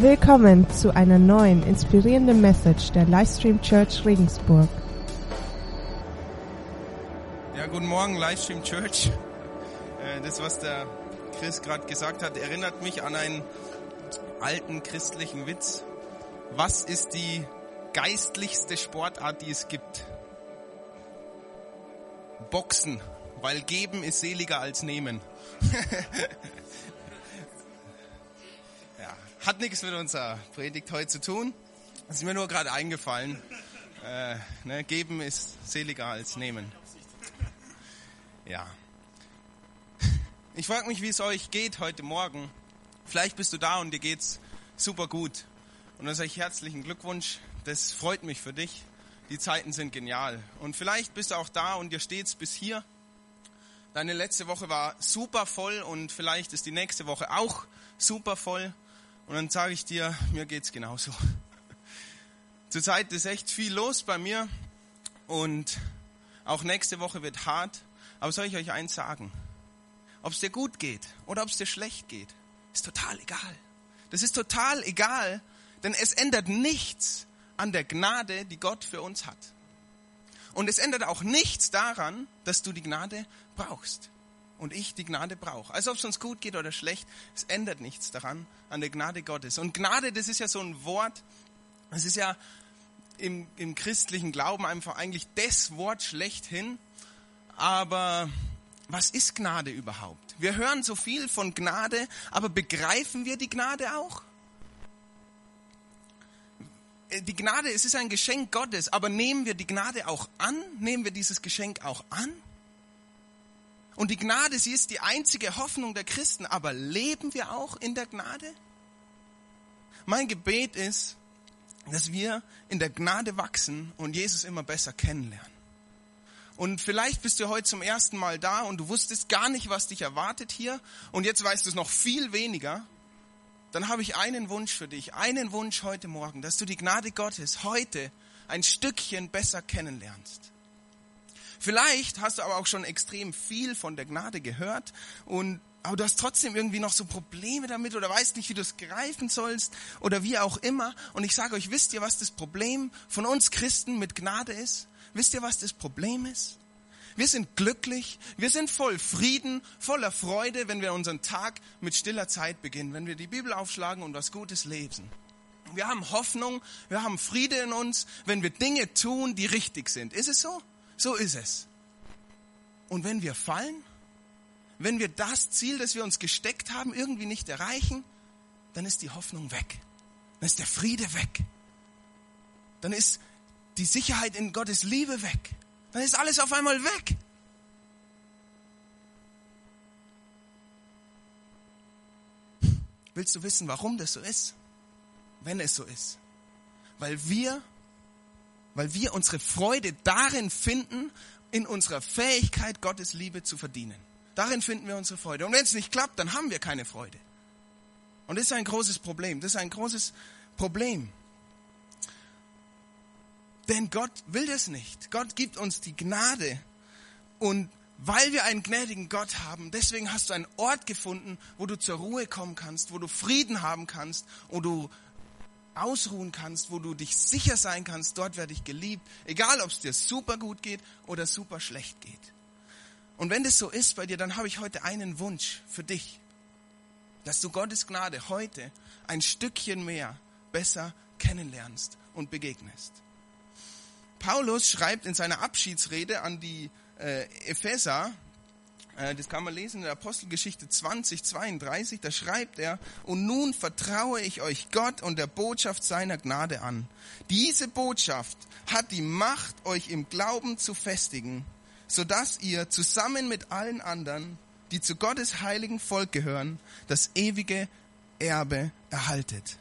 Willkommen zu einer neuen inspirierenden Message der Livestream Church Regensburg. Ja, guten Morgen, Livestream Church. Äh, Das, was der Chris gerade gesagt hat, erinnert mich an einen alten christlichen Witz. Was ist die geistlichste Sportart, die es gibt? Boxen, weil geben ist seliger als nehmen. hat nichts mit unserer Predigt heute zu tun. Das ist mir nur gerade eingefallen. Äh, ne, geben ist seliger als nehmen. Ja. Ich frage mich, wie es euch geht heute Morgen. Vielleicht bist du da und dir geht's super gut. Und dann sage ich herzlichen Glückwunsch. Das freut mich für dich. Die Zeiten sind genial. Und vielleicht bist du auch da und dir steht's bis hier. Deine letzte Woche war super voll und vielleicht ist die nächste Woche auch super voll. Und dann sage ich dir, mir geht's genauso. Zurzeit ist echt viel los bei mir und auch nächste Woche wird hart. Aber soll ich euch eins sagen? Ob es dir gut geht oder ob es dir schlecht geht, ist total egal. Das ist total egal, denn es ändert nichts an der Gnade, die Gott für uns hat. Und es ändert auch nichts daran, dass du die Gnade brauchst. Und ich die Gnade brauche. Also ob es uns gut geht oder schlecht, es ändert nichts daran, an der Gnade Gottes. Und Gnade, das ist ja so ein Wort, das ist ja im, im christlichen Glauben einfach eigentlich das Wort schlechthin. Aber was ist Gnade überhaupt? Wir hören so viel von Gnade, aber begreifen wir die Gnade auch? Die Gnade, es ist ein Geschenk Gottes, aber nehmen wir die Gnade auch an? Nehmen wir dieses Geschenk auch an? Und die Gnade, sie ist die einzige Hoffnung der Christen, aber leben wir auch in der Gnade? Mein Gebet ist, dass wir in der Gnade wachsen und Jesus immer besser kennenlernen. Und vielleicht bist du heute zum ersten Mal da und du wusstest gar nicht, was dich erwartet hier und jetzt weißt du es noch viel weniger. Dann habe ich einen Wunsch für dich, einen Wunsch heute Morgen, dass du die Gnade Gottes heute ein Stückchen besser kennenlernst. Vielleicht hast du aber auch schon extrem viel von der Gnade gehört und aber du hast trotzdem irgendwie noch so Probleme damit oder weißt nicht, wie du es greifen sollst oder wie auch immer. Und ich sage euch, wisst ihr, was das Problem von uns Christen mit Gnade ist? Wisst ihr, was das Problem ist? Wir sind glücklich, wir sind voll Frieden, voller Freude, wenn wir unseren Tag mit stiller Zeit beginnen, wenn wir die Bibel aufschlagen und was Gutes lesen. Wir haben Hoffnung, wir haben Friede in uns, wenn wir Dinge tun, die richtig sind. Ist es so? So ist es. Und wenn wir fallen, wenn wir das Ziel, das wir uns gesteckt haben, irgendwie nicht erreichen, dann ist die Hoffnung weg. Dann ist der Friede weg. Dann ist die Sicherheit in Gottes Liebe weg. Dann ist alles auf einmal weg. Willst du wissen, warum das so ist? Wenn es so ist. Weil wir, weil wir unsere Freude darin finden, in unserer Fähigkeit, Gottes Liebe zu verdienen. Darin finden wir unsere Freude. Und wenn es nicht klappt, dann haben wir keine Freude. Und das ist ein großes Problem. Das ist ein großes Problem. Denn Gott will das nicht. Gott gibt uns die Gnade. Und weil wir einen gnädigen Gott haben, deswegen hast du einen Ort gefunden, wo du zur Ruhe kommen kannst, wo du Frieden haben kannst, wo du ausruhen kannst, wo du dich sicher sein kannst, dort werde ich geliebt, egal ob es dir super gut geht oder super schlecht geht. Und wenn das so ist bei dir, dann habe ich heute einen Wunsch für dich, dass du Gottes Gnade heute ein Stückchen mehr besser kennenlernst und begegnest. Paulus schreibt in seiner Abschiedsrede an die äh, Epheser, das kann man lesen in der Apostelgeschichte 20, 32, da schreibt er, und nun vertraue ich euch Gott und der Botschaft seiner Gnade an. Diese Botschaft hat die Macht, euch im Glauben zu festigen, sodass ihr zusammen mit allen anderen, die zu Gottes heiligen Volk gehören, das ewige Erbe erhaltet.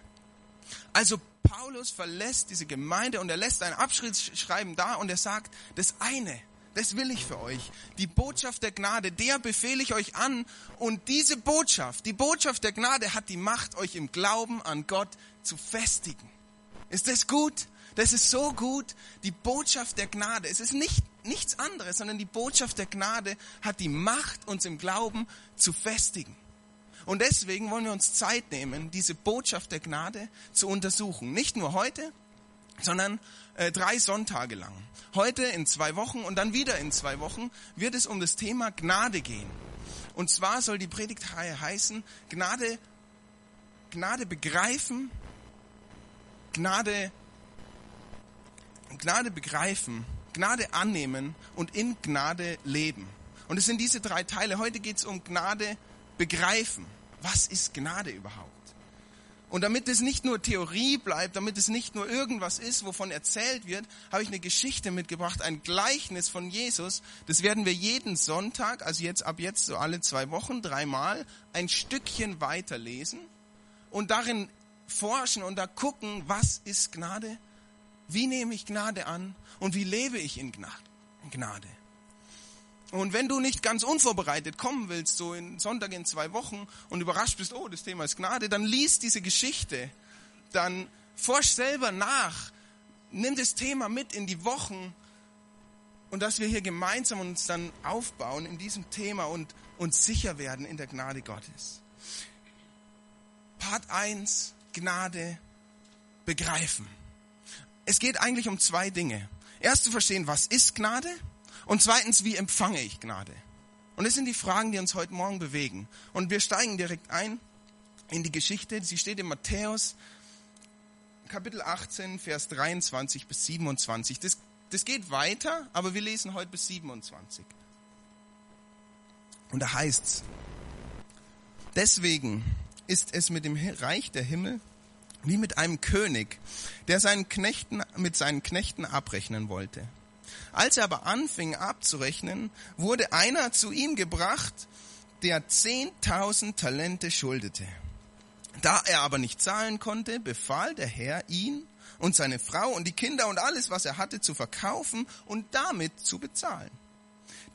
Also Paulus verlässt diese Gemeinde und er lässt ein Abschiedsschreiben da und er sagt, das eine, das will ich für euch. Die Botschaft der Gnade, der befehle ich euch an. Und diese Botschaft, die Botschaft der Gnade hat die Macht, euch im Glauben an Gott zu festigen. Ist das gut? Das ist so gut. Die Botschaft der Gnade. Es ist nicht, nichts anderes, sondern die Botschaft der Gnade hat die Macht, uns im Glauben zu festigen. Und deswegen wollen wir uns Zeit nehmen, diese Botschaft der Gnade zu untersuchen. Nicht nur heute, sondern äh, drei Sonntage lang. Heute in zwei Wochen und dann wieder in zwei Wochen wird es um das Thema Gnade gehen. Und zwar soll die Predigtreihe heißen, Gnade, Gnade begreifen, Gnade, Gnade begreifen, Gnade annehmen und in Gnade leben. Und es sind diese drei Teile. Heute geht es um Gnade begreifen. Was ist Gnade überhaupt? Und damit es nicht nur Theorie bleibt, damit es nicht nur irgendwas ist, wovon erzählt wird, habe ich eine Geschichte mitgebracht, ein Gleichnis von Jesus. Das werden wir jeden Sonntag, also jetzt ab jetzt so alle zwei Wochen, dreimal, ein Stückchen weiterlesen und darin forschen und da gucken, was ist Gnade? Wie nehme ich Gnade an und wie lebe ich in Gnade? Und wenn du nicht ganz unvorbereitet kommen willst, so in Sonntag in zwei Wochen und überrascht bist, oh, das Thema ist Gnade, dann lies diese Geschichte, dann forsch selber nach, nimm das Thema mit in die Wochen und dass wir hier gemeinsam uns dann aufbauen in diesem Thema und uns sicher werden in der Gnade Gottes. Part 1, Gnade begreifen. Es geht eigentlich um zwei Dinge. Erst zu verstehen, was ist Gnade? Und zweitens, wie empfange ich Gnade? Und das sind die Fragen, die uns heute Morgen bewegen. Und wir steigen direkt ein in die Geschichte. Sie steht in Matthäus Kapitel 18, Vers 23 bis 27. Das, das geht weiter, aber wir lesen heute bis 27. Und da heißt's, deswegen ist es mit dem Reich der Himmel wie mit einem König, der seinen Knechten, mit seinen Knechten abrechnen wollte. Als er aber anfing abzurechnen, wurde einer zu ihm gebracht, der zehntausend Talente schuldete. Da er aber nicht zahlen konnte, befahl der Herr ihn und seine Frau und die Kinder und alles, was er hatte, zu verkaufen und damit zu bezahlen.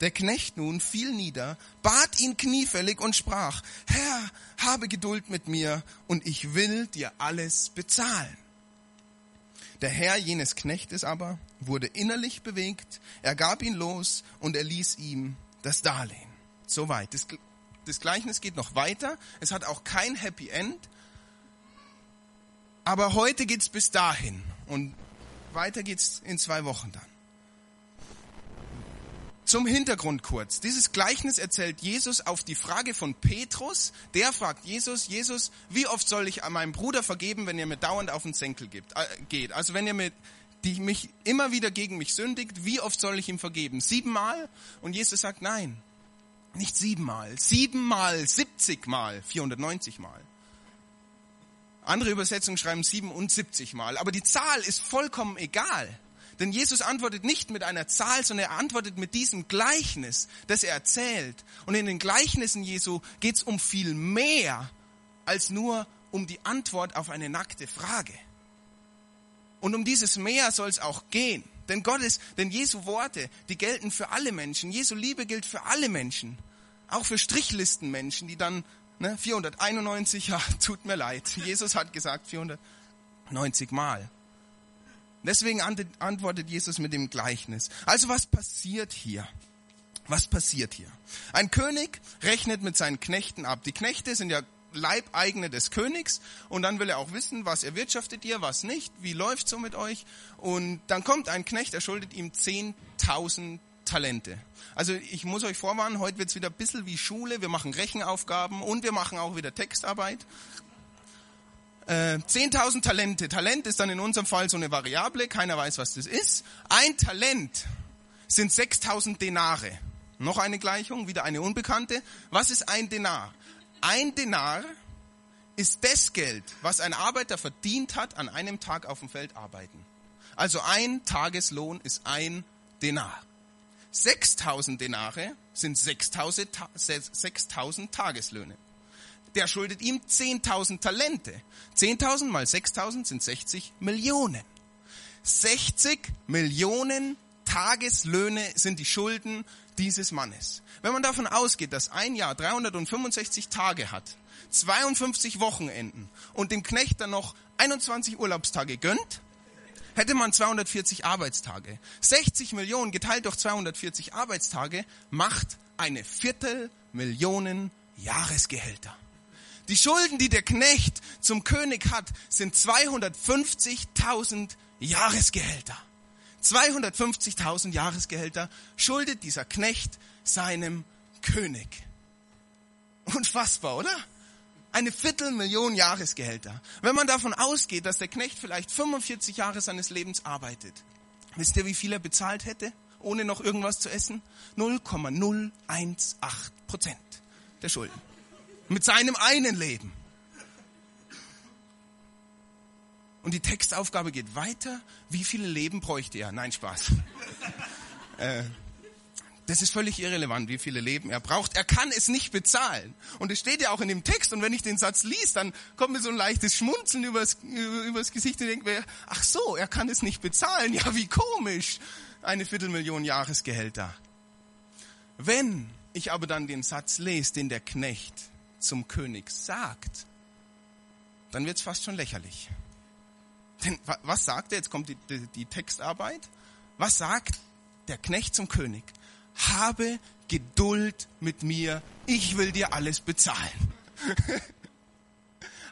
Der Knecht nun fiel nieder, bat ihn kniefällig und sprach, Herr, habe Geduld mit mir und ich will dir alles bezahlen. Der Herr jenes Knechtes aber wurde innerlich bewegt, er gab ihn los und er ließ ihm das Darlehen. Soweit. Das, das Gleichnis geht noch weiter. Es hat auch kein Happy End. Aber heute geht's bis dahin und weiter geht's in zwei Wochen dann. Zum Hintergrund kurz. Dieses Gleichnis erzählt Jesus auf die Frage von Petrus. Der fragt Jesus, Jesus, wie oft soll ich meinem Bruder vergeben, wenn er mir dauernd auf den Senkel gibt, äh, geht? Also wenn er mir, die mich immer wieder gegen mich sündigt, wie oft soll ich ihm vergeben? Siebenmal? Und Jesus sagt, nein, nicht siebenmal, siebenmal, siebzigmal, 490 Mal. Andere Übersetzungen schreiben 77 Mal, aber die Zahl ist vollkommen egal. Denn Jesus antwortet nicht mit einer Zahl, sondern er antwortet mit diesem Gleichnis, das er erzählt. Und in den Gleichnissen Jesu geht es um viel mehr als nur um die Antwort auf eine nackte Frage. Und um dieses Mehr soll es auch gehen. Denn Gottes, denn Jesu Worte, die gelten für alle Menschen. Jesu Liebe gilt für alle Menschen. Auch für Strichlistenmenschen, die dann, ne, 491, ja, tut mir leid. Jesus hat gesagt 490 Mal. Deswegen antwortet Jesus mit dem Gleichnis. Also was passiert hier? Was passiert hier? Ein König rechnet mit seinen Knechten ab. Die Knechte sind ja Leibeigene des Königs und dann will er auch wissen, was erwirtschaftet ihr, was nicht, wie läuft so mit euch. Und dann kommt ein Knecht, er schuldet ihm 10.000 Talente. Also ich muss euch vorwarnen, heute wird's wieder ein bisschen wie Schule. Wir machen Rechenaufgaben und wir machen auch wieder Textarbeit. Äh, 10.000 Talente. Talent ist dann in unserem Fall so eine Variable, keiner weiß, was das ist. Ein Talent sind 6.000 Denare. Noch eine Gleichung, wieder eine unbekannte. Was ist ein Denar? Ein Denar ist das Geld, was ein Arbeiter verdient hat an einem Tag auf dem Feld arbeiten. Also ein Tageslohn ist ein Denar. 6000 Denare sind 6000 Tageslöhne der schuldet ihm 10.000 Talente. 10.000 mal 6.000 sind 60 Millionen. 60 Millionen Tageslöhne sind die Schulden dieses Mannes. Wenn man davon ausgeht, dass ein Jahr 365 Tage hat, 52 Wochenenden und dem Knecht dann noch 21 Urlaubstage gönnt, hätte man 240 Arbeitstage. 60 Millionen geteilt durch 240 Arbeitstage macht eine Viertelmillion Jahresgehälter. Die Schulden, die der Knecht zum König hat, sind 250.000 Jahresgehälter. 250.000 Jahresgehälter schuldet dieser Knecht seinem König. Unfassbar, oder? Eine Viertelmillion Jahresgehälter. Wenn man davon ausgeht, dass der Knecht vielleicht 45 Jahre seines Lebens arbeitet, wisst ihr, wie viel er bezahlt hätte, ohne noch irgendwas zu essen? 0,018 Prozent der Schulden. Mit seinem einen Leben. Und die Textaufgabe geht weiter. Wie viele Leben bräuchte er? Nein, Spaß. äh, das ist völlig irrelevant, wie viele Leben er braucht. Er kann es nicht bezahlen. Und es steht ja auch in dem Text. Und wenn ich den Satz liest, dann kommt mir so ein leichtes Schmunzeln übers, übers Gesicht und denke mir, ach so, er kann es nicht bezahlen. Ja, wie komisch. Eine Viertelmillion Jahresgehälter. Wenn ich aber dann den Satz lese, den der Knecht zum König sagt, dann wird es fast schon lächerlich. Denn was sagt er? Jetzt kommt die, die, die Textarbeit. Was sagt der Knecht zum König? Habe Geduld mit mir, ich will dir alles bezahlen.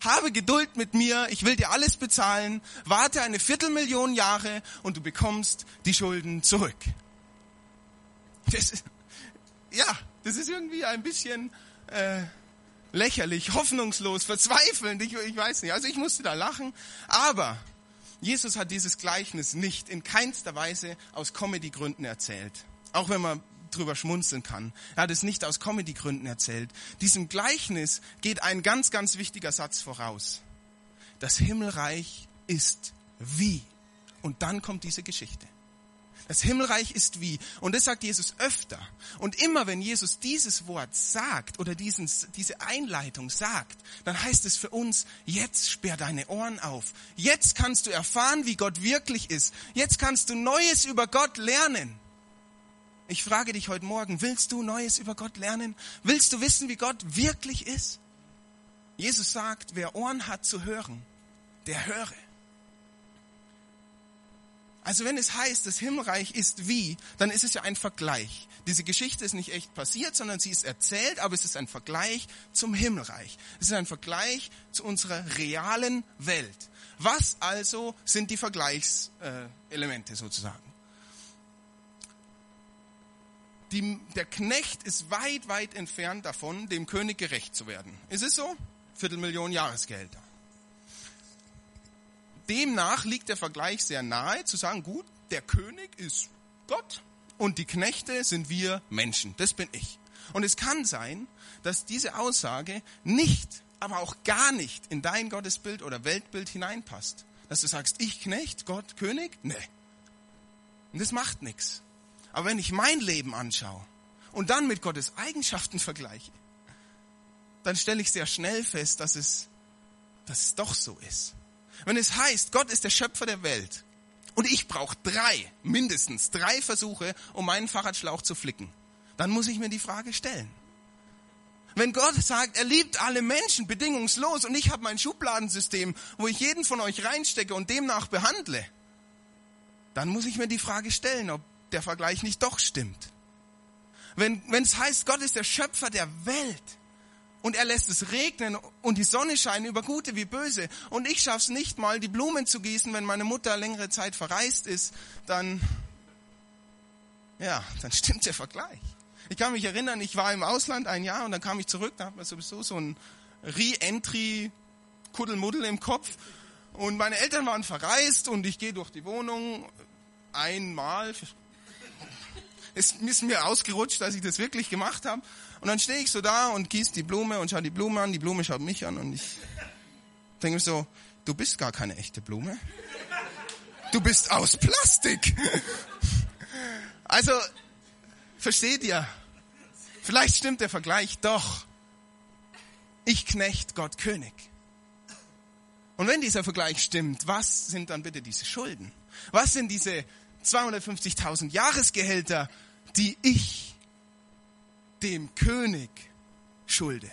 Habe Geduld mit mir, ich will dir alles bezahlen, warte eine Viertelmillion Jahre und du bekommst die Schulden zurück. Das ist, ja, das ist irgendwie ein bisschen äh, lächerlich, hoffnungslos, verzweifelnd, ich, ich weiß nicht. Also ich musste da lachen, aber Jesus hat dieses Gleichnis nicht in keinster Weise aus Comedy-Gründen erzählt. Auch wenn man drüber schmunzeln kann. Er hat es nicht aus Comedy-Gründen erzählt. Diesem Gleichnis geht ein ganz, ganz wichtiger Satz voraus. Das Himmelreich ist wie. Und dann kommt diese Geschichte. Das Himmelreich ist wie. Und das sagt Jesus öfter. Und immer wenn Jesus dieses Wort sagt oder diesen, diese Einleitung sagt, dann heißt es für uns, jetzt sperr deine Ohren auf. Jetzt kannst du erfahren, wie Gott wirklich ist. Jetzt kannst du Neues über Gott lernen. Ich frage dich heute Morgen, willst du Neues über Gott lernen? Willst du wissen, wie Gott wirklich ist? Jesus sagt, wer Ohren hat zu hören, der höre. Also wenn es heißt, das Himmelreich ist wie, dann ist es ja ein Vergleich. Diese Geschichte ist nicht echt passiert, sondern sie ist erzählt, aber es ist ein Vergleich zum Himmelreich. Es ist ein Vergleich zu unserer realen Welt. Was also sind die Vergleichselemente sozusagen? Die, der Knecht ist weit, weit entfernt davon, dem König gerecht zu werden. Ist es so? Viertelmillion Jahresgehälter demnach liegt der Vergleich sehr nahe, zu sagen, gut, der König ist Gott und die Knechte sind wir Menschen. Das bin ich. Und es kann sein, dass diese Aussage nicht, aber auch gar nicht in dein Gottesbild oder Weltbild hineinpasst. Dass du sagst, ich Knecht, Gott König? Nee. Und das macht nichts. Aber wenn ich mein Leben anschaue und dann mit Gottes Eigenschaften vergleiche, dann stelle ich sehr schnell fest, dass es, dass es doch so ist. Wenn es heißt, Gott ist der Schöpfer der Welt und ich brauche drei, mindestens drei Versuche, um meinen Fahrradschlauch zu flicken, dann muss ich mir die Frage stellen. Wenn Gott sagt, er liebt alle Menschen bedingungslos und ich habe mein Schubladensystem, wo ich jeden von euch reinstecke und demnach behandle, dann muss ich mir die Frage stellen, ob der Vergleich nicht doch stimmt. Wenn, es heißt, Gott ist der Schöpfer der Welt, und er lässt es regnen und die Sonne scheint über Gute wie Böse. Und ich schaff's nicht mal, die Blumen zu gießen, wenn meine Mutter längere Zeit verreist ist, dann, ja, dann stimmt der Vergleich. Ich kann mich erinnern, ich war im Ausland ein Jahr und dann kam ich zurück, da hat man sowieso so ein Re-Entry Kuddelmuddel im Kopf. Und meine Eltern waren verreist und ich gehe durch die Wohnung einmal, es ist mir ausgerutscht, dass ich das wirklich gemacht habe und dann stehe ich so da und gieße die Blume und schaue die Blume an, die Blume schaut mich an und ich denke mir so, du bist gar keine echte Blume. Du bist aus Plastik. Also, versteht ihr? Vielleicht stimmt der Vergleich doch. Ich Knecht, Gott König. Und wenn dieser Vergleich stimmt, was sind dann bitte diese Schulden? Was sind diese 250.000 Jahresgehälter, die ich dem König schulde.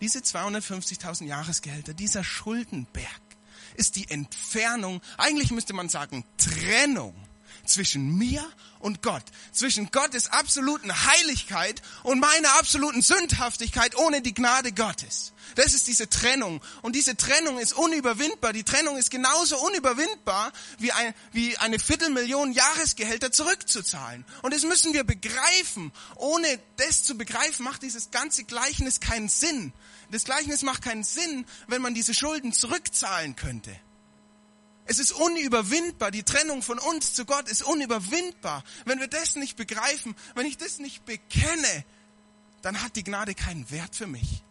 Diese 250.000 Jahresgehälter, dieser Schuldenberg ist die Entfernung, eigentlich müsste man sagen Trennung zwischen mir und Gott, zwischen Gottes absoluten Heiligkeit und meiner absoluten Sündhaftigkeit ohne die Gnade Gottes. Das ist diese Trennung. Und diese Trennung ist unüberwindbar. Die Trennung ist genauso unüberwindbar, wie, ein, wie eine Viertelmillion Jahresgehälter zurückzuzahlen. Und das müssen wir begreifen. Ohne das zu begreifen, macht dieses ganze Gleichnis keinen Sinn. Das Gleichnis macht keinen Sinn, wenn man diese Schulden zurückzahlen könnte. Es ist unüberwindbar. Die Trennung von uns zu Gott ist unüberwindbar. Wenn wir das nicht begreifen, wenn ich das nicht bekenne, dann hat die Gnade keinen Wert für mich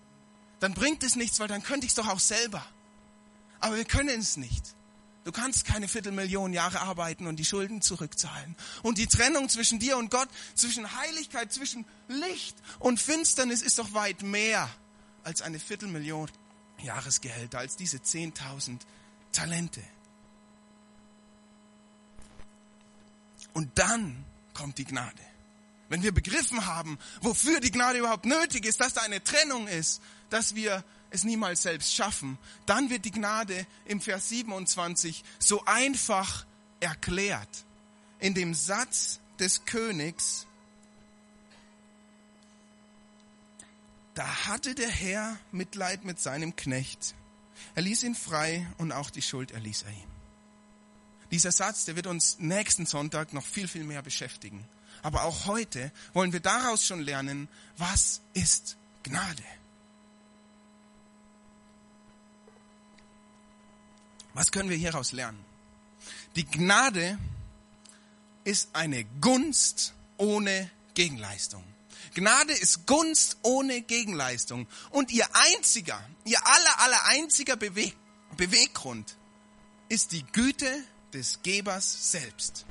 dann bringt es nichts, weil dann könnte ich es doch auch selber. Aber wir können es nicht. Du kannst keine Viertelmillion Jahre arbeiten und die Schulden zurückzahlen. Und die Trennung zwischen dir und Gott, zwischen Heiligkeit, zwischen Licht und Finsternis ist doch weit mehr als eine Viertelmillion Jahresgehälter, als diese 10.000 Talente. Und dann kommt die Gnade. Wenn wir begriffen haben, wofür die Gnade überhaupt nötig ist, dass da eine Trennung ist, dass wir es niemals selbst schaffen, dann wird die Gnade im Vers 27 so einfach erklärt. In dem Satz des Königs, da hatte der Herr Mitleid mit seinem Knecht. Er ließ ihn frei und auch die Schuld erließ er ihm. Dieser Satz, der wird uns nächsten Sonntag noch viel, viel mehr beschäftigen. Aber auch heute wollen wir daraus schon lernen, was ist Gnade? Was können wir hieraus lernen? Die Gnade ist eine Gunst ohne Gegenleistung. Gnade ist Gunst ohne Gegenleistung. Und ihr einziger, ihr aller, aller einziger Beweg Beweggrund ist die Güte des Gebers selbst.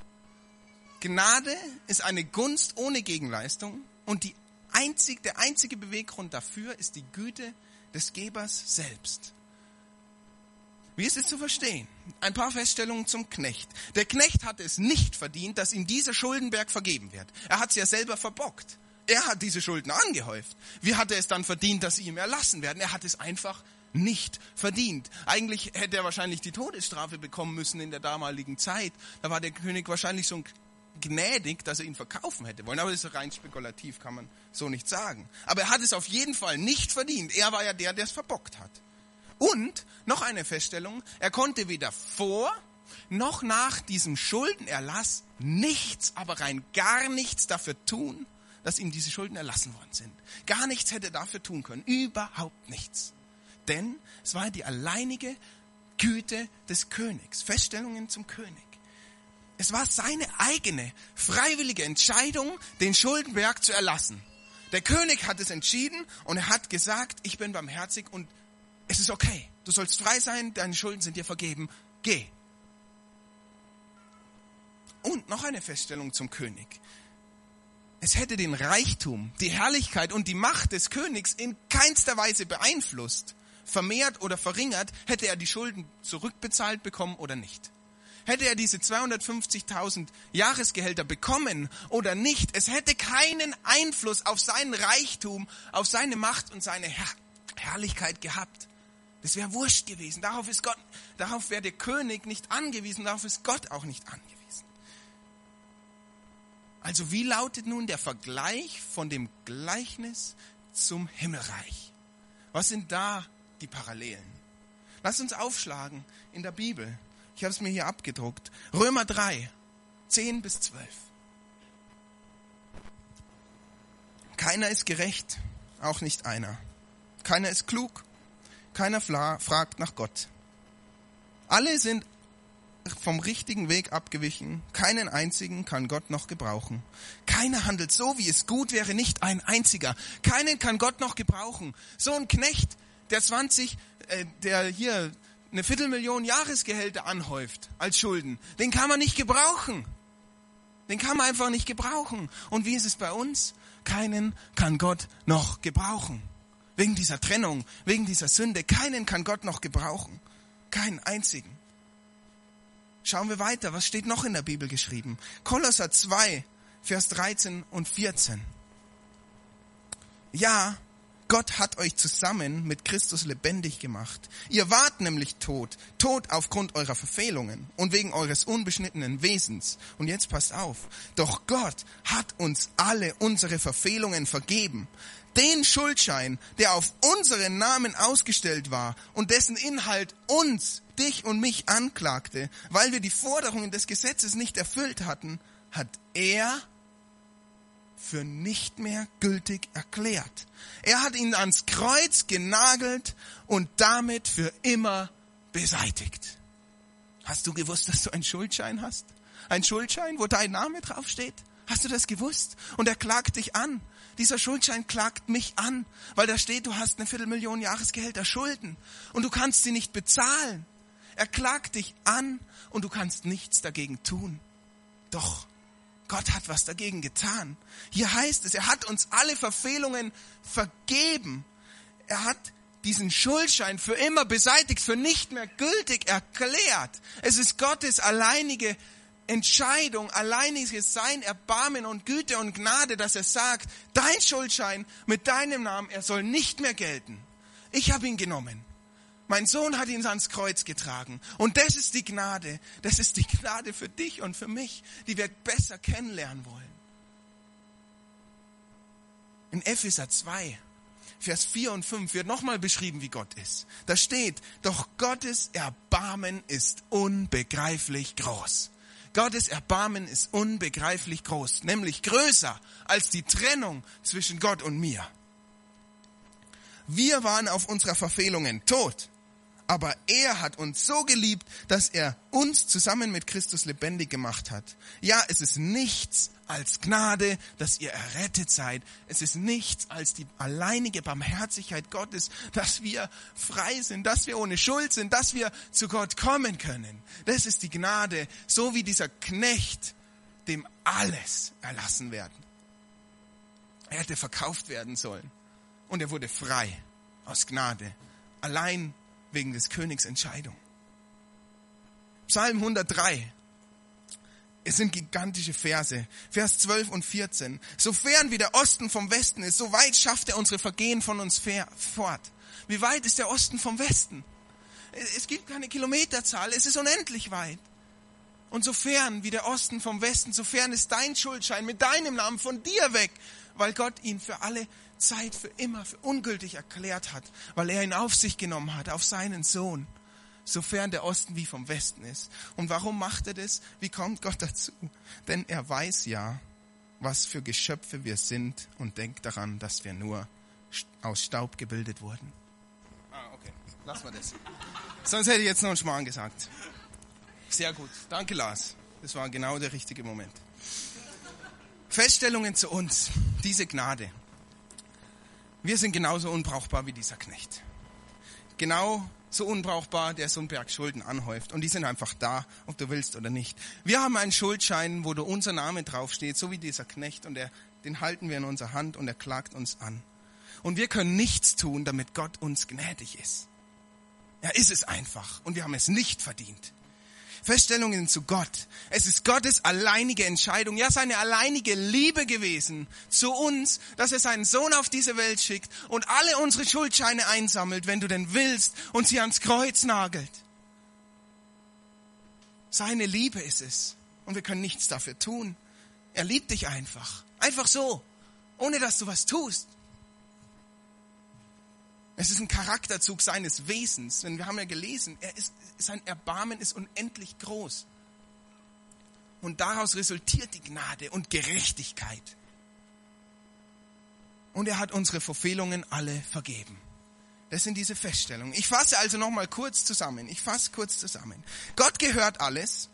Gnade ist eine Gunst ohne Gegenleistung und die einzig, der einzige Beweggrund dafür ist die Güte des Gebers selbst. Wie ist es zu verstehen? Ein paar Feststellungen zum Knecht. Der Knecht hat es nicht verdient, dass ihm dieser Schuldenberg vergeben wird. Er hat es ja selber verbockt. Er hat diese Schulden angehäuft. Wie hat er es dann verdient, dass sie ihm erlassen werden? Er hat es einfach nicht verdient. Eigentlich hätte er wahrscheinlich die Todesstrafe bekommen müssen in der damaligen Zeit. Da war der König wahrscheinlich so gnädig, dass er ihn verkaufen hätte wollen. Aber das ist rein spekulativ, kann man so nicht sagen. Aber er hat es auf jeden Fall nicht verdient. Er war ja der, der es verbockt hat. Und noch eine Feststellung, er konnte weder vor noch nach diesem Schuldenerlass nichts, aber rein gar nichts dafür tun, dass ihm diese Schulden erlassen worden sind. Gar nichts hätte er dafür tun können. Überhaupt nichts. Denn es war die alleinige Güte des Königs. Feststellungen zum König. Es war seine eigene, freiwillige Entscheidung, den Schuldenberg zu erlassen. Der König hat es entschieden und er hat gesagt, ich bin barmherzig und es ist okay. Du sollst frei sein, deine Schulden sind dir vergeben. Geh. Und noch eine Feststellung zum König. Es hätte den Reichtum, die Herrlichkeit und die Macht des Königs in keinster Weise beeinflusst, vermehrt oder verringert, hätte er die Schulden zurückbezahlt bekommen oder nicht. Hätte er diese 250.000 Jahresgehälter bekommen oder nicht, es hätte keinen Einfluss auf seinen Reichtum, auf seine Macht und seine Herr Herrlichkeit gehabt. Das wäre wurscht gewesen. Darauf ist Gott, darauf wäre der König nicht angewiesen, darauf ist Gott auch nicht angewiesen. Also wie lautet nun der Vergleich von dem Gleichnis zum Himmelreich? Was sind da die Parallelen? Lass uns aufschlagen in der Bibel. Ich habe es mir hier abgedruckt. Römer 3, 10 bis 12. Keiner ist gerecht, auch nicht einer. Keiner ist klug, keiner fragt nach Gott. Alle sind vom richtigen Weg abgewichen. Keinen einzigen kann Gott noch gebrauchen. Keiner handelt so, wie es gut wäre, nicht ein einziger. Keinen kann Gott noch gebrauchen. So ein Knecht, der 20, äh, der hier eine Viertelmillion Jahresgehälter anhäuft als Schulden, den kann man nicht gebrauchen. Den kann man einfach nicht gebrauchen. Und wie ist es bei uns? Keinen kann Gott noch gebrauchen. Wegen dieser Trennung, wegen dieser Sünde. Keinen kann Gott noch gebrauchen. Keinen einzigen. Schauen wir weiter. Was steht noch in der Bibel geschrieben? Kolosser 2, Vers 13 und 14. Ja, Gott hat euch zusammen mit Christus lebendig gemacht. Ihr wart nämlich tot, tot aufgrund eurer Verfehlungen und wegen eures unbeschnittenen Wesens. Und jetzt passt auf. Doch Gott hat uns alle unsere Verfehlungen vergeben. Den Schuldschein, der auf unseren Namen ausgestellt war und dessen Inhalt uns, dich und mich anklagte, weil wir die Forderungen des Gesetzes nicht erfüllt hatten, hat er für nicht mehr gültig erklärt. Er hat ihn ans Kreuz genagelt und damit für immer beseitigt. Hast du gewusst, dass du einen Schuldschein hast? Ein Schuldschein, wo dein Name draufsteht? Hast du das gewusst? Und er klagt dich an. Dieser Schuldschein klagt mich an, weil da steht, du hast eine Viertelmillion Jahresgehälter Schulden und du kannst sie nicht bezahlen. Er klagt dich an und du kannst nichts dagegen tun. Doch Gott hat was dagegen getan. Hier heißt es, er hat uns alle Verfehlungen vergeben. Er hat diesen Schuldschein für immer beseitigt, für nicht mehr gültig erklärt. Es ist Gottes alleinige Entscheidung, alleiniges Sein, Erbarmen und Güte und Gnade, dass er sagt, dein Schuldschein mit deinem Namen, er soll nicht mehr gelten. Ich habe ihn genommen. Mein Sohn hat ihn ans Kreuz getragen. Und das ist die Gnade. Das ist die Gnade für dich und für mich, die wir besser kennenlernen wollen. In Epheser 2, Vers 4 und 5 wird nochmal beschrieben, wie Gott ist. Da steht, doch Gottes Erbarmen ist unbegreiflich groß. Gottes Erbarmen ist unbegreiflich groß, nämlich größer als die Trennung zwischen Gott und mir. Wir waren auf unserer Verfehlungen tot aber er hat uns so geliebt, dass er uns zusammen mit Christus lebendig gemacht hat. Ja, es ist nichts als Gnade, dass ihr errettet seid. Es ist nichts als die alleinige Barmherzigkeit Gottes, dass wir frei sind, dass wir ohne Schuld sind, dass wir zu Gott kommen können. Das ist die Gnade, so wie dieser Knecht, dem alles erlassen werden. Er hätte verkauft werden sollen und er wurde frei aus Gnade. Allein wegen des Königs Entscheidung. Psalm 103. Es sind gigantische Verse. Vers 12 und 14. Sofern wie der Osten vom Westen ist, so weit schafft er unsere Vergehen von uns fort. Wie weit ist der Osten vom Westen? Es gibt keine Kilometerzahl, es ist unendlich weit. Und sofern wie der Osten vom Westen, sofern ist dein Schuldschein mit deinem Namen von dir weg, weil Gott ihn für alle Zeit für immer für ungültig erklärt hat, weil er ihn auf sich genommen hat, auf seinen Sohn, sofern der Osten wie vom Westen ist. Und warum macht er das? Wie kommt Gott dazu? Denn er weiß ja, was für Geschöpfe wir sind und denkt daran, dass wir nur aus Staub gebildet wurden. Ah, okay. Lass mal das. Sonst hätte ich jetzt noch einen Schmarrn gesagt. Sehr gut. Danke, Lars. Das war genau der richtige Moment. Feststellungen zu uns. Diese Gnade. Wir sind genauso unbrauchbar wie dieser Knecht. Genau so unbrauchbar, der so einen Berg Schulden anhäuft. Und die sind einfach da, ob du willst oder nicht. Wir haben einen Schuldschein, wo unser Name draufsteht, so wie dieser Knecht. Und der, den halten wir in unserer Hand und er klagt uns an. Und wir können nichts tun, damit Gott uns gnädig ist. Er ist es einfach. Und wir haben es nicht verdient. Feststellungen zu Gott. Es ist Gottes alleinige Entscheidung, ja seine alleinige Liebe gewesen zu uns, dass er seinen Sohn auf diese Welt schickt und alle unsere Schuldscheine einsammelt, wenn du denn willst, und sie ans Kreuz nagelt. Seine Liebe ist es. Und wir können nichts dafür tun. Er liebt dich einfach. Einfach so. Ohne dass du was tust. Es ist ein Charakterzug seines Wesens. Denn wir haben ja gelesen, er ist, sein Erbarmen ist unendlich groß. Und daraus resultiert die Gnade und Gerechtigkeit. Und er hat unsere Verfehlungen alle vergeben. Das sind diese Feststellungen. Ich fasse also nochmal kurz zusammen. Ich fasse kurz zusammen. Gott gehört alles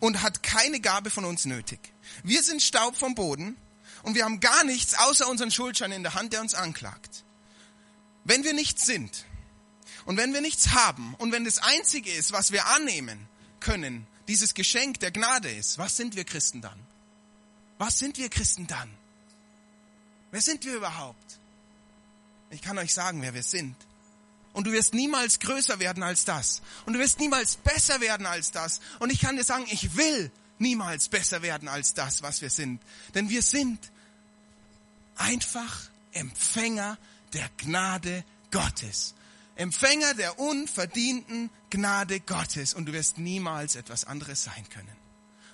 und hat keine Gabe von uns nötig. Wir sind Staub vom Boden und wir haben gar nichts außer unseren Schuldschein in der Hand, der uns anklagt. Wenn wir nichts sind und wenn wir nichts haben und wenn das Einzige ist, was wir annehmen können, dieses Geschenk der Gnade ist, was sind wir Christen dann? Was sind wir Christen dann? Wer sind wir überhaupt? Ich kann euch sagen, wer wir sind. Und du wirst niemals größer werden als das. Und du wirst niemals besser werden als das. Und ich kann dir sagen, ich will niemals besser werden als das, was wir sind. Denn wir sind einfach Empfänger der Gnade Gottes. Empfänger der unverdienten Gnade Gottes. Und du wirst niemals etwas anderes sein können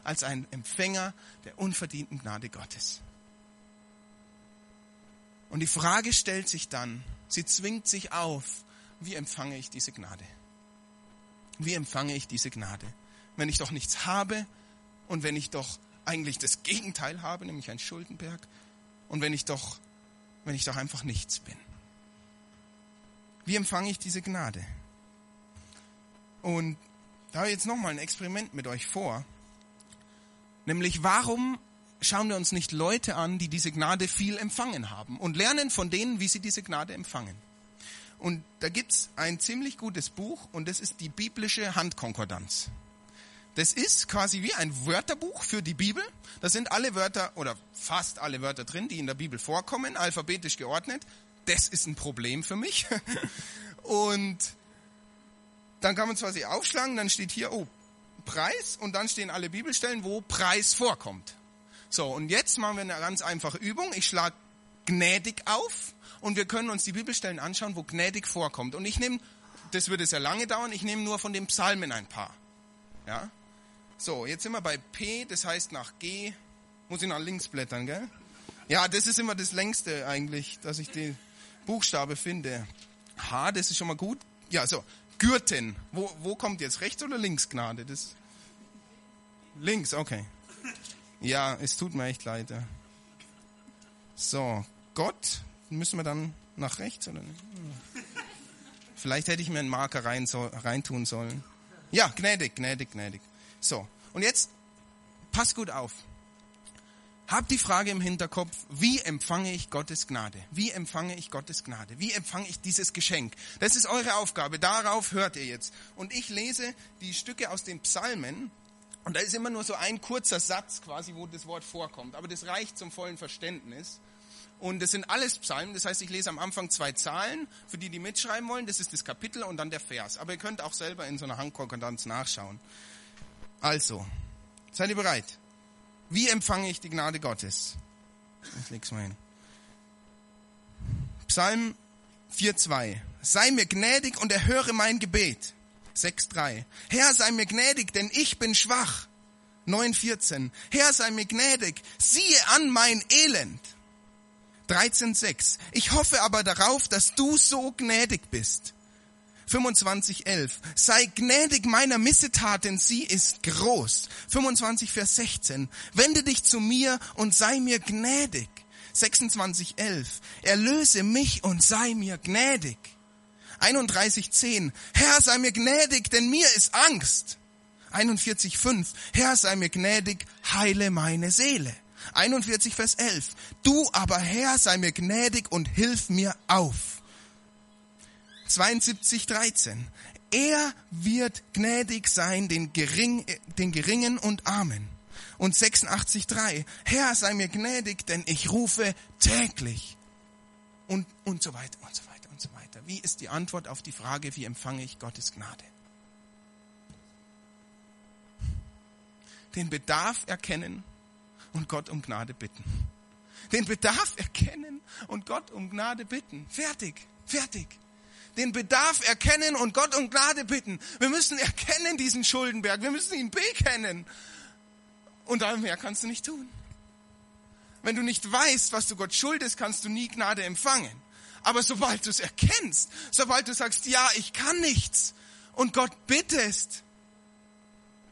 als ein Empfänger der unverdienten Gnade Gottes. Und die Frage stellt sich dann, sie zwingt sich auf, wie empfange ich diese Gnade? Wie empfange ich diese Gnade? Wenn ich doch nichts habe und wenn ich doch eigentlich das Gegenteil habe, nämlich ein Schuldenberg, und wenn ich doch, wenn ich doch einfach nichts bin. Wie empfange ich diese Gnade? Und da habe ich jetzt nochmal ein Experiment mit euch vor. Nämlich, warum schauen wir uns nicht Leute an, die diese Gnade viel empfangen haben und lernen von denen, wie sie diese Gnade empfangen? Und da gibt's ein ziemlich gutes Buch und das ist die biblische Handkonkordanz. Das ist quasi wie ein Wörterbuch für die Bibel. Da sind alle Wörter oder fast alle Wörter drin, die in der Bibel vorkommen, alphabetisch geordnet. Das ist ein Problem für mich. Und dann kann man zwar sie aufschlagen, dann steht hier, oh, Preis und dann stehen alle Bibelstellen, wo Preis vorkommt. So, und jetzt machen wir eine ganz einfache Übung. Ich schlage gnädig auf und wir können uns die Bibelstellen anschauen, wo gnädig vorkommt. Und ich nehme, das würde sehr lange dauern, ich nehme nur von den Psalmen ein paar. Ja? So, jetzt sind wir bei P, das heißt nach G, muss ich nach links blättern, gell? Ja, das ist immer das längste eigentlich, dass ich den Buchstabe finde. H, das ist schon mal gut. Ja, so, Gürten. Wo, wo kommt jetzt rechts oder links Gnade? Das links, okay. Ja, es tut mir echt leid. Ja. So, Gott, müssen wir dann nach rechts oder nicht? Vielleicht hätte ich mir einen Marker rein so, reintun sollen. Ja, gnädig, gnädig, gnädig. So, und jetzt pass gut auf. Hab die Frage im Hinterkopf, wie empfange ich Gottes Gnade? Wie empfange ich Gottes Gnade? Wie empfange ich dieses Geschenk? Das ist eure Aufgabe. Darauf hört ihr jetzt. Und ich lese die Stücke aus den Psalmen. Und da ist immer nur so ein kurzer Satz quasi, wo das Wort vorkommt. Aber das reicht zum vollen Verständnis. Und das sind alles Psalmen. Das heißt, ich lese am Anfang zwei Zahlen, für die, die mitschreiben wollen. Das ist das Kapitel und dann der Vers. Aber ihr könnt auch selber in so einer Handkonkordanz nachschauen. Also, seid ihr bereit? Wie empfange ich die Gnade Gottes? Ich leg's mal hin. Psalm 4,2. Sei mir gnädig und erhöre mein Gebet. 6,3. Herr, sei mir gnädig, denn ich bin schwach. 9,14. Herr, sei mir gnädig, siehe an mein Elend. 13,6. Ich hoffe aber darauf, dass du so gnädig bist. 25,11. Sei gnädig meiner Missetat, denn sie ist groß. 25, Vers 16. Wende dich zu mir und sei mir gnädig. 26,11. Erlöse mich und sei mir gnädig. 31,10. Herr, sei mir gnädig, denn mir ist Angst. 41,5. Herr, sei mir gnädig, heile meine Seele. 41, Vers 11. Du aber Herr, sei mir gnädig und hilf mir auf. 72, 13. Er wird gnädig sein den, Gering, den Geringen und Armen. Und 86, 3. Herr, sei mir gnädig, denn ich rufe täglich. Und, und so weiter und so weiter und so weiter. Wie ist die Antwort auf die Frage, wie empfange ich Gottes Gnade? Den Bedarf erkennen und Gott um Gnade bitten. Den Bedarf erkennen und Gott um Gnade bitten. Fertig, fertig. Den Bedarf erkennen und Gott um Gnade bitten. Wir müssen erkennen diesen Schuldenberg. Wir müssen ihn bekennen. Und mehr kannst du nicht tun. Wenn du nicht weißt, was du Gott schuldest, kannst du nie Gnade empfangen. Aber sobald du es erkennst, sobald du sagst, ja, ich kann nichts und Gott bittest,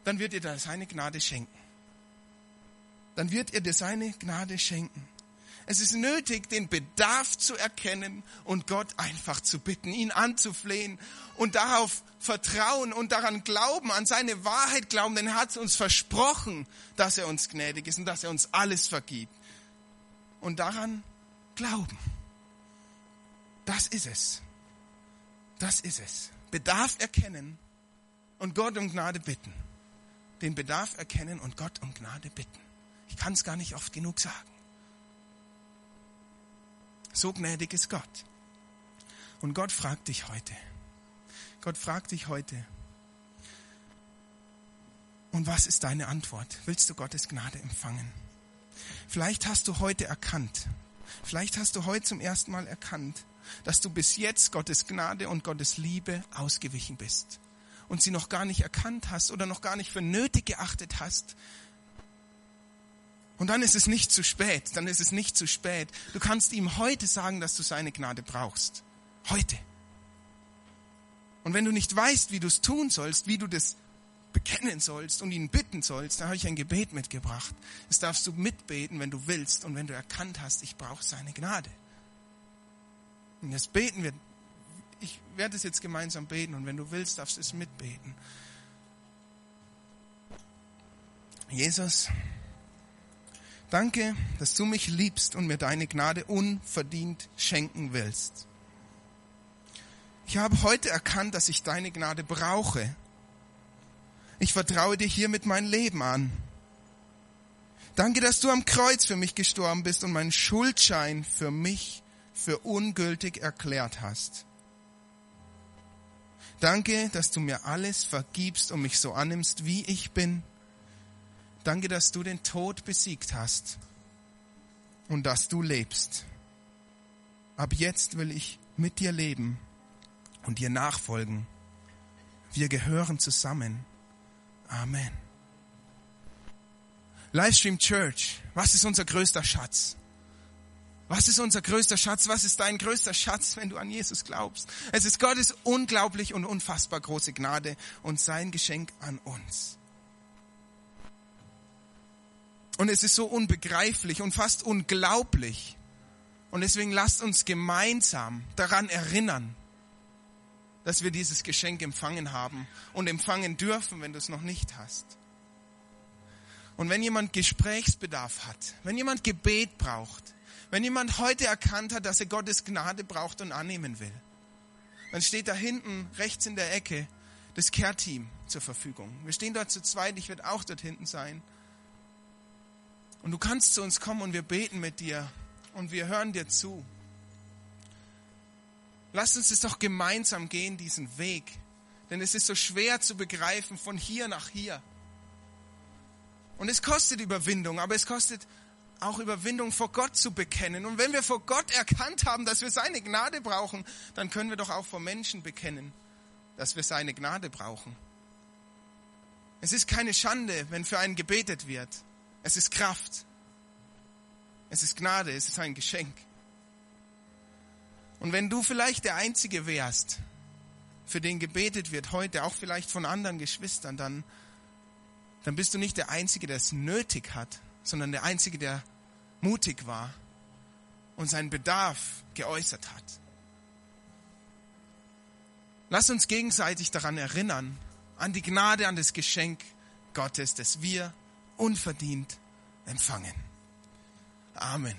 dann wird dir das seine Gnade schenken dann wird er dir seine Gnade schenken. Es ist nötig, den Bedarf zu erkennen und Gott einfach zu bitten, ihn anzuflehen und darauf vertrauen und daran glauben, an seine Wahrheit glauben, denn er hat uns versprochen, dass er uns gnädig ist und dass er uns alles vergibt. Und daran glauben. Das ist es. Das ist es. Bedarf erkennen und Gott um Gnade bitten. Den Bedarf erkennen und Gott um Gnade bitten. Ich kann es gar nicht oft genug sagen. So gnädig ist Gott. Und Gott fragt dich heute. Gott fragt dich heute. Und was ist deine Antwort? Willst du Gottes Gnade empfangen? Vielleicht hast du heute erkannt, vielleicht hast du heute zum ersten Mal erkannt, dass du bis jetzt Gottes Gnade und Gottes Liebe ausgewichen bist und sie noch gar nicht erkannt hast oder noch gar nicht für nötig geachtet hast. Und dann ist es nicht zu spät, dann ist es nicht zu spät. Du kannst ihm heute sagen, dass du seine Gnade brauchst. Heute. Und wenn du nicht weißt, wie du es tun sollst, wie du das bekennen sollst und ihn bitten sollst, dann habe ich ein Gebet mitgebracht. Das darfst du mitbeten, wenn du willst und wenn du erkannt hast, ich brauche seine Gnade. Und das beten wir. Ich werde es jetzt gemeinsam beten und wenn du willst, darfst du es mitbeten. Jesus, danke, dass du mich liebst und mir deine Gnade unverdient schenken willst. Ich habe heute erkannt, dass ich deine Gnade brauche ich vertraue dir hiermit mein Leben an. Danke, dass du am Kreuz für mich gestorben bist und meinen Schuldschein für mich für ungültig erklärt hast. Danke, dass du mir alles vergibst und mich so annimmst, wie ich bin. Danke, dass du den Tod besiegt hast und dass du lebst. Ab jetzt will ich mit dir leben und dir nachfolgen. Wir gehören zusammen. Amen. Livestream Church, was ist unser größter Schatz? Was ist unser größter Schatz? Was ist dein größter Schatz, wenn du an Jesus glaubst? Es ist Gottes unglaublich und unfassbar große Gnade und sein Geschenk an uns. Und es ist so unbegreiflich und fast unglaublich. Und deswegen lasst uns gemeinsam daran erinnern, dass wir dieses Geschenk empfangen haben und empfangen dürfen, wenn du es noch nicht hast. Und wenn jemand Gesprächsbedarf hat, wenn jemand Gebet braucht, wenn jemand heute erkannt hat, dass er Gottes Gnade braucht und annehmen will, dann steht da hinten rechts in der Ecke das Care-Team zur Verfügung. Wir stehen dort zu zweit, ich werde auch dort hinten sein. Und du kannst zu uns kommen und wir beten mit dir und wir hören dir zu. Lasst uns es doch gemeinsam gehen, diesen Weg. Denn es ist so schwer zu begreifen von hier nach hier. Und es kostet Überwindung, aber es kostet auch Überwindung vor Gott zu bekennen. Und wenn wir vor Gott erkannt haben, dass wir seine Gnade brauchen, dann können wir doch auch vor Menschen bekennen, dass wir seine Gnade brauchen. Es ist keine Schande, wenn für einen gebetet wird. Es ist Kraft. Es ist Gnade, es ist ein Geschenk. Und wenn du vielleicht der Einzige wärst, für den gebetet wird heute, auch vielleicht von anderen Geschwistern, dann, dann bist du nicht der Einzige, der es nötig hat, sondern der Einzige, der mutig war und seinen Bedarf geäußert hat. Lass uns gegenseitig daran erinnern, an die Gnade, an das Geschenk Gottes, das wir unverdient empfangen. Amen.